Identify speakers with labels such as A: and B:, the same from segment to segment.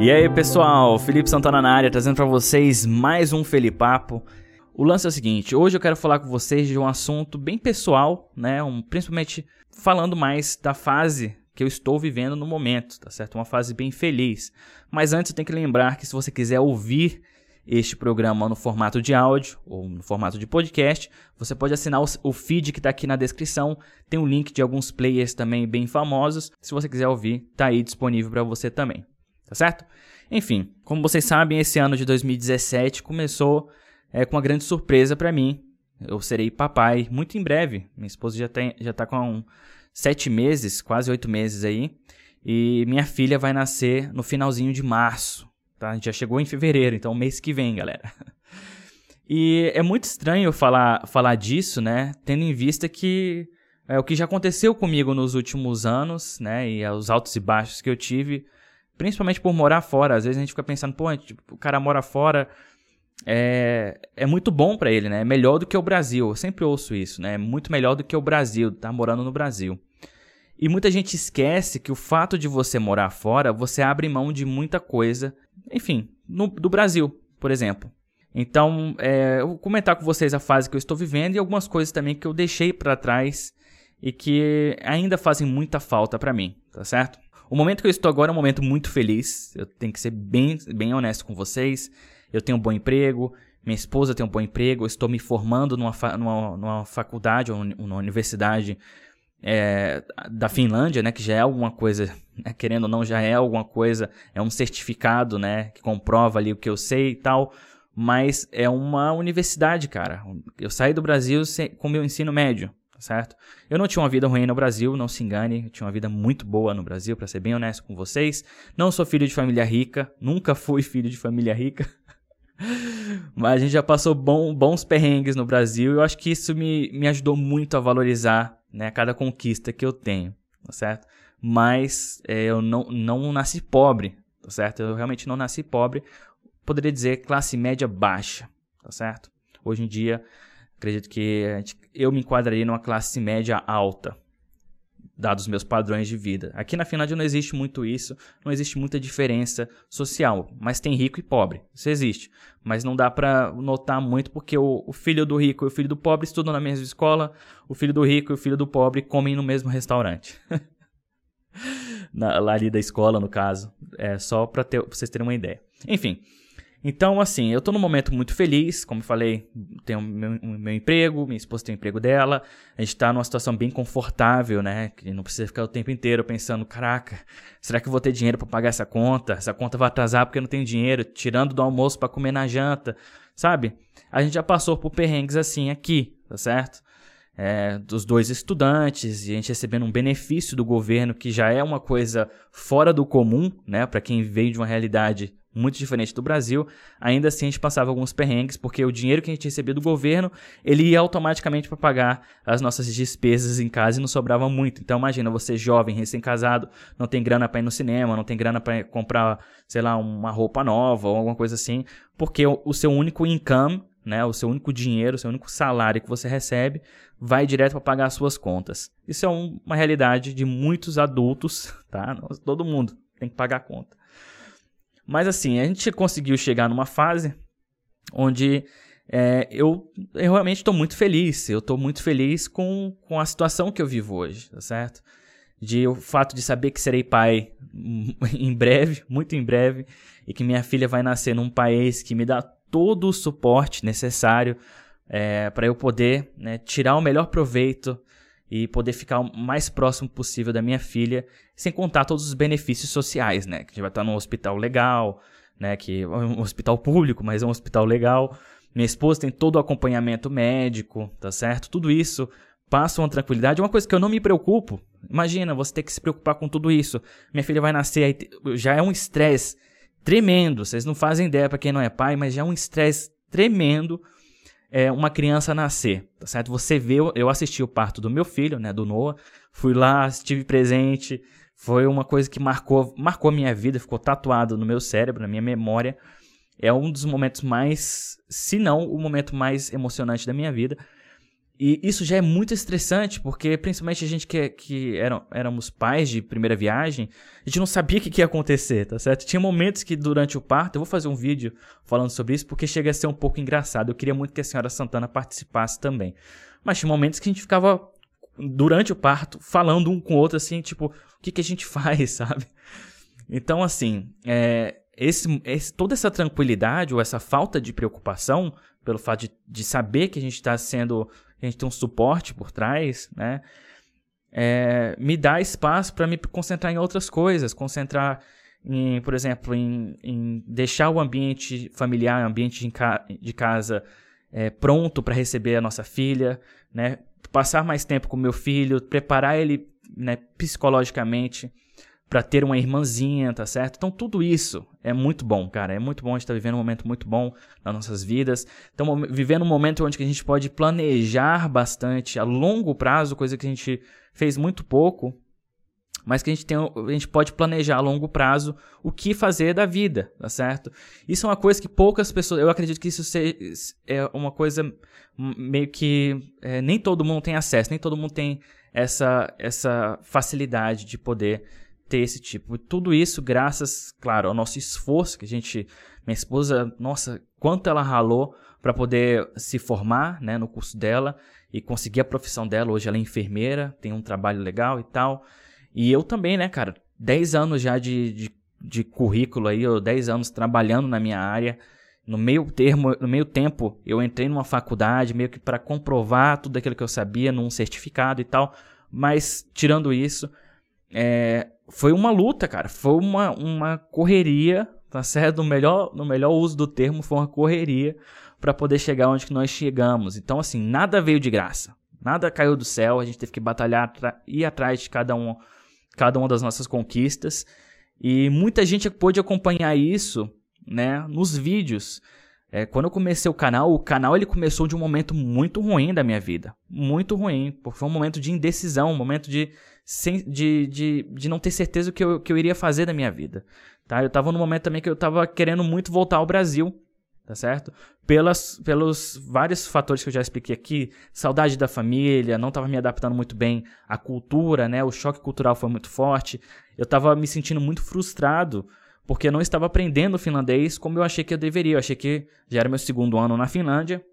A: E aí, pessoal, Felipe Santana na área, trazendo para vocês mais um Felipapo. O lance é o seguinte, hoje eu quero falar com vocês de um assunto bem pessoal, né, um, principalmente falando mais da fase que eu estou vivendo no momento, tá certo? Uma fase bem feliz. Mas antes eu tenho que lembrar que se você quiser ouvir este programa no formato de áudio ou no formato de podcast, você pode assinar o feed que está aqui na descrição. Tem um link de alguns players também bem famosos. Se você quiser ouvir, tá aí disponível para você também tá certo? Enfim, como vocês sabem, esse ano de 2017 começou é, com uma grande surpresa para mim. Eu serei papai muito em breve. Minha esposa já, tem, já tá com sete meses, quase oito meses aí. E minha filha vai nascer no finalzinho de março. Tá? Já chegou em fevereiro, então mês que vem, galera. E é muito estranho falar, falar disso, né? Tendo em vista que é o que já aconteceu comigo nos últimos anos, né? E os altos e baixos que eu tive Principalmente por morar fora. Às vezes a gente fica pensando, pô, o cara mora fora. É, é muito bom para ele, né? É melhor do que o Brasil. Eu sempre ouço isso, né? É muito melhor do que o Brasil, tá morando no Brasil. E muita gente esquece que o fato de você morar fora, você abre mão de muita coisa. Enfim, no, do Brasil, por exemplo. Então, é, eu vou comentar com vocês a fase que eu estou vivendo e algumas coisas também que eu deixei para trás e que ainda fazem muita falta para mim, tá certo? O momento que eu estou agora é um momento muito feliz. Eu tenho que ser bem, bem honesto com vocês. Eu tenho um bom emprego, minha esposa tem um bom emprego, eu estou me formando numa, fa numa, numa faculdade ou numa universidade é, da Finlândia, né, que já é alguma coisa, né, querendo ou não, já é alguma coisa, é um certificado, né, que comprova ali o que eu sei e tal, mas é uma universidade, cara. Eu saí do Brasil com meu ensino médio, certo? Eu não tinha uma vida ruim no Brasil, não se engane, eu tinha uma vida muito boa no Brasil, para ser bem honesto com vocês. Não sou filho de família rica, nunca fui filho de família rica. Mas a gente já passou bom, bons perrengues no Brasil eu acho que isso me, me ajudou muito a valorizar né, cada conquista que eu tenho, tá certo? Mas é, eu não, não nasci pobre, tá certo? Eu realmente não nasci pobre, poderia dizer classe média baixa, tá certo? Hoje em dia Acredito que eu me enquadraria numa classe média alta, dados os meus padrões de vida. Aqui na Finlândia não existe muito isso, não existe muita diferença social, mas tem rico e pobre, isso existe. Mas não dá para notar muito porque o, o, filho do rico e o filho do pobre estudam na mesma escola, o filho do rico e o filho do pobre comem no mesmo restaurante. na, lá ali da escola, no caso, é só para vocês terem uma ideia. Enfim, então, assim, eu tô num momento muito feliz, como falei, tenho meu, meu emprego, minha esposa tem o emprego dela, a gente tá numa situação bem confortável, né? Que não precisa ficar o tempo inteiro pensando, caraca, será que eu vou ter dinheiro para pagar essa conta? Essa conta vai atrasar porque eu não tenho dinheiro, tirando do almoço para comer na janta, sabe? A gente já passou por perrengues assim aqui, tá certo? É, dos dois estudantes e a gente recebendo um benefício do governo que já é uma coisa fora do comum, né, para quem veio de uma realidade muito diferente do Brasil, ainda assim a gente passava alguns perrengues, porque o dinheiro que a gente recebia do governo, ele ia automaticamente para pagar as nossas despesas em casa e não sobrava muito. Então imagina, você jovem, recém-casado, não tem grana para ir no cinema, não tem grana para comprar, sei lá, uma roupa nova ou alguma coisa assim, porque o, o seu único income, né, o seu único dinheiro, o seu único salário que você recebe, vai direto para pagar as suas contas. Isso é um, uma realidade de muitos adultos, tá? Todo mundo tem que pagar a conta. Mas assim, a gente conseguiu chegar numa fase onde é, eu, eu, realmente estou muito feliz. Eu estou muito feliz com, com a situação que eu vivo hoje, tá certo? De o fato de saber que serei pai em breve, muito em breve, e que minha filha vai nascer num país que me dá todo o suporte necessário é, para eu poder né, tirar o melhor proveito e poder ficar o mais próximo possível da minha filha, sem contar todos os benefícios sociais, né? Que a gente vai estar num hospital legal, né? Que é um hospital público, mas é um hospital legal. Minha esposa tem todo o acompanhamento médico, tá certo? Tudo isso passa uma tranquilidade. Uma coisa que eu não me preocupo. Imagina, você ter que se preocupar com tudo isso. Minha filha vai nascer, já é um estresse tremendo. Vocês não fazem ideia para quem não é pai, mas já é um estresse tremendo é, uma criança nascer, tá certo? Você vê, eu assisti o parto do meu filho, né, do Noah, fui lá, estive presente, foi uma coisa que marcou, marcou a minha vida, ficou tatuado no meu cérebro, na minha memória. é um dos momentos mais, se não o momento mais emocionante da minha vida. E isso já é muito estressante, porque principalmente a gente que, que eram, éramos pais de primeira viagem, a gente não sabia o que, que ia acontecer, tá certo? Tinha momentos que durante o parto, eu vou fazer um vídeo falando sobre isso, porque chega a ser um pouco engraçado. Eu queria muito que a senhora Santana participasse também. Mas tinha momentos que a gente ficava, durante o parto, falando um com o outro, assim, tipo, o que, que a gente faz, sabe? Então, assim, é, esse, esse, toda essa tranquilidade ou essa falta de preocupação, pelo fato de, de saber que a gente está sendo. A gente tem um suporte por trás, né? É, me dá espaço para me concentrar em outras coisas, concentrar em, por exemplo, em, em deixar o ambiente familiar, o ambiente de, de casa é, pronto para receber a nossa filha, né? Passar mais tempo com meu filho, preparar ele né, psicologicamente para ter uma irmãzinha, tá certo? Então tudo isso é muito bom, cara. É muito bom a gente estar tá vivendo um momento muito bom nas nossas vidas. Então vivendo um momento onde a gente pode planejar bastante a longo prazo, coisa que a gente fez muito pouco, mas que a gente, tem, a gente pode planejar a longo prazo o que fazer da vida, tá certo? Isso é uma coisa que poucas pessoas. Eu acredito que isso é uma coisa meio que é, nem todo mundo tem acesso, nem todo mundo tem essa, essa facilidade de poder ter esse tipo. Tudo isso graças, claro, ao nosso esforço que a gente, minha esposa, nossa, quanto ela ralou para poder se formar, né, no curso dela e conseguir a profissão dela. Hoje ela é enfermeira, tem um trabalho legal e tal. E eu também, né, cara, 10 anos já de, de, de currículo aí, 10 anos trabalhando na minha área. No meio termo, no meio tempo, eu entrei numa faculdade meio que para comprovar tudo aquilo que eu sabia num certificado e tal. Mas tirando isso, é, foi uma luta, cara. Foi uma, uma correria, tá certo? No melhor, no melhor uso do termo, foi uma correria para poder chegar onde que nós chegamos. Então, assim, nada veio de graça. Nada caiu do céu. A gente teve que batalhar, ir atrás de cada, um, cada uma das nossas conquistas. E muita gente pôde acompanhar isso, né, nos vídeos. É, quando eu comecei o canal, o canal ele começou de um momento muito ruim da minha vida. Muito ruim, porque foi um momento de indecisão, um momento de sem, de, de, de não ter certeza o que eu, que eu iria fazer da minha vida. Tá? Eu estava num momento também que eu estava querendo muito voltar ao Brasil, tá certo? Pelas, pelos vários fatores que eu já expliquei aqui, saudade da família, não estava me adaptando muito bem à cultura, né? O choque cultural foi muito forte. Eu estava me sentindo muito frustrado porque eu não estava aprendendo finlandês como eu achei que eu deveria. Eu achei que já era meu segundo ano na Finlândia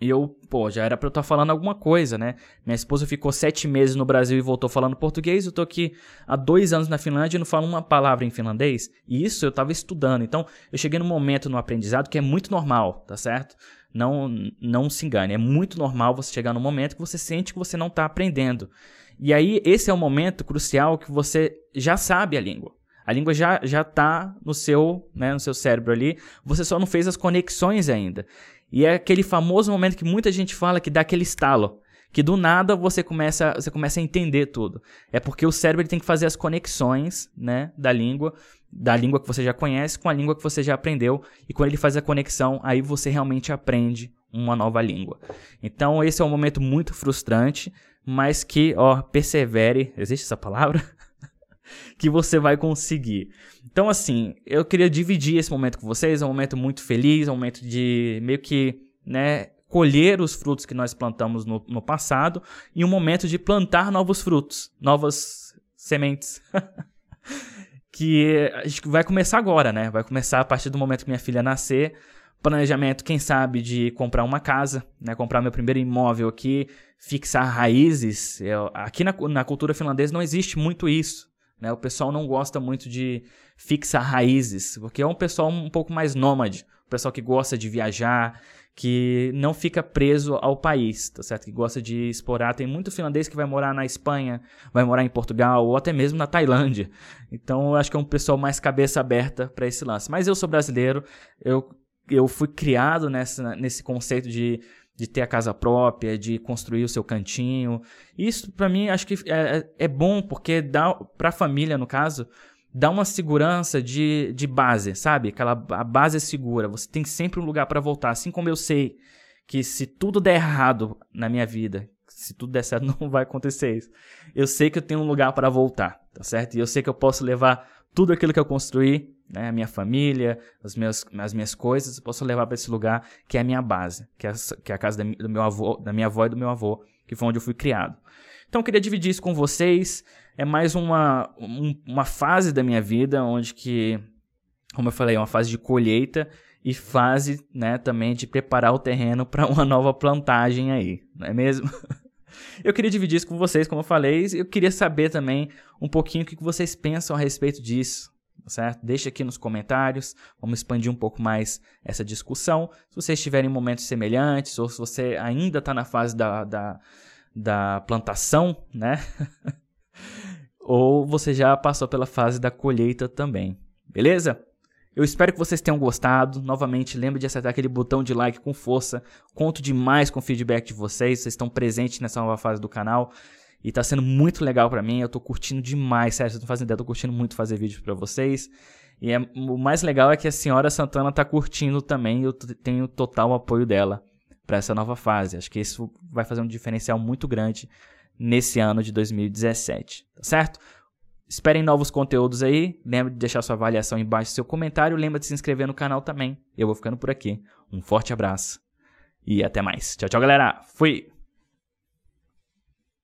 A: e eu, pô, já era pra eu estar tá falando alguma coisa, né? Minha esposa ficou sete meses no Brasil e voltou falando português. Eu tô aqui há dois anos na Finlândia e não falo uma palavra em finlandês. E isso eu tava estudando. Então, eu cheguei num momento no aprendizado que é muito normal, tá certo? Não, não se engane. É muito normal você chegar num momento que você sente que você não tá aprendendo. E aí, esse é o momento crucial que você já sabe a língua. A língua já, já tá no seu, né, no seu cérebro ali. Você só não fez as conexões ainda. E é aquele famoso momento que muita gente fala que dá aquele estalo. Que do nada você começa, você começa a entender tudo. É porque o cérebro tem que fazer as conexões né, da língua, da língua que você já conhece com a língua que você já aprendeu. E quando ele faz a conexão, aí você realmente aprende uma nova língua. Então esse é um momento muito frustrante, mas que, ó, persevere. Existe essa palavra? que você vai conseguir. Então, assim, eu queria dividir esse momento com vocês. É um momento muito feliz, é um momento de meio que, né, colher os frutos que nós plantamos no, no passado e um momento de plantar novos frutos, novas sementes. que a gente vai começar agora, né? Vai começar a partir do momento que minha filha nascer. Planejamento, quem sabe, de comprar uma casa, né? Comprar meu primeiro imóvel aqui, fixar raízes. Eu, aqui na, na cultura finlandesa não existe muito isso. Né? O pessoal não gosta muito de fixar raízes, porque é um pessoal um pouco mais nômade, o pessoal que gosta de viajar, que não fica preso ao país, tá certo? Que gosta de explorar. Tem muito finlandês que vai morar na Espanha, vai morar em Portugal ou até mesmo na Tailândia. Então eu acho que é um pessoal mais cabeça aberta para esse lance. Mas eu sou brasileiro, eu, eu fui criado nessa, nesse conceito de de ter a casa própria, de construir o seu cantinho. Isso, para mim, acho que é, é, é bom porque dá para a família, no caso, dá uma segurança de, de base, sabe? Aquela a base é segura. Você tem sempre um lugar para voltar. Assim como eu sei que se tudo der errado na minha vida, se tudo der certo, não vai acontecer isso. Eu sei que eu tenho um lugar para voltar, tá certo? E eu sei que eu posso levar tudo aquilo que eu construí, né, a minha família, as minhas, as minhas coisas, eu posso levar para esse lugar que é a minha base, que é, que é a casa do meu avô, da minha avó e do meu avô, que foi onde eu fui criado. Então eu queria dividir isso com vocês. É mais uma, um, uma fase da minha vida onde que, como eu falei, é uma fase de colheita e fase, né, também de preparar o terreno para uma nova plantagem aí, não é mesmo? Eu queria dividir isso com vocês, como eu falei, eu queria saber também um pouquinho o que vocês pensam a respeito disso, certo? Deixe aqui nos comentários, vamos expandir um pouco mais essa discussão. Se vocês tiverem momentos semelhantes, ou se você ainda está na fase da, da, da plantação, né? ou você já passou pela fase da colheita também, beleza? Eu espero que vocês tenham gostado. Novamente, lembre de acertar aquele botão de like com força. Conto demais com o feedback de vocês. Vocês estão presentes nessa nova fase do canal. E tá sendo muito legal para mim. Eu tô curtindo demais, sério. Vocês não fazem ideia, eu tô curtindo muito fazer vídeos para vocês. E é, o mais legal é que a senhora Santana tá curtindo também. Eu tenho total apoio dela para essa nova fase. Acho que isso vai fazer um diferencial muito grande nesse ano de 2017, tá certo? Esperem novos conteúdos aí. Lembre de deixar sua avaliação embaixo do seu comentário. Lembra de se inscrever no canal também. Eu vou ficando por aqui. Um forte abraço e até mais. Tchau, tchau, galera. Fui!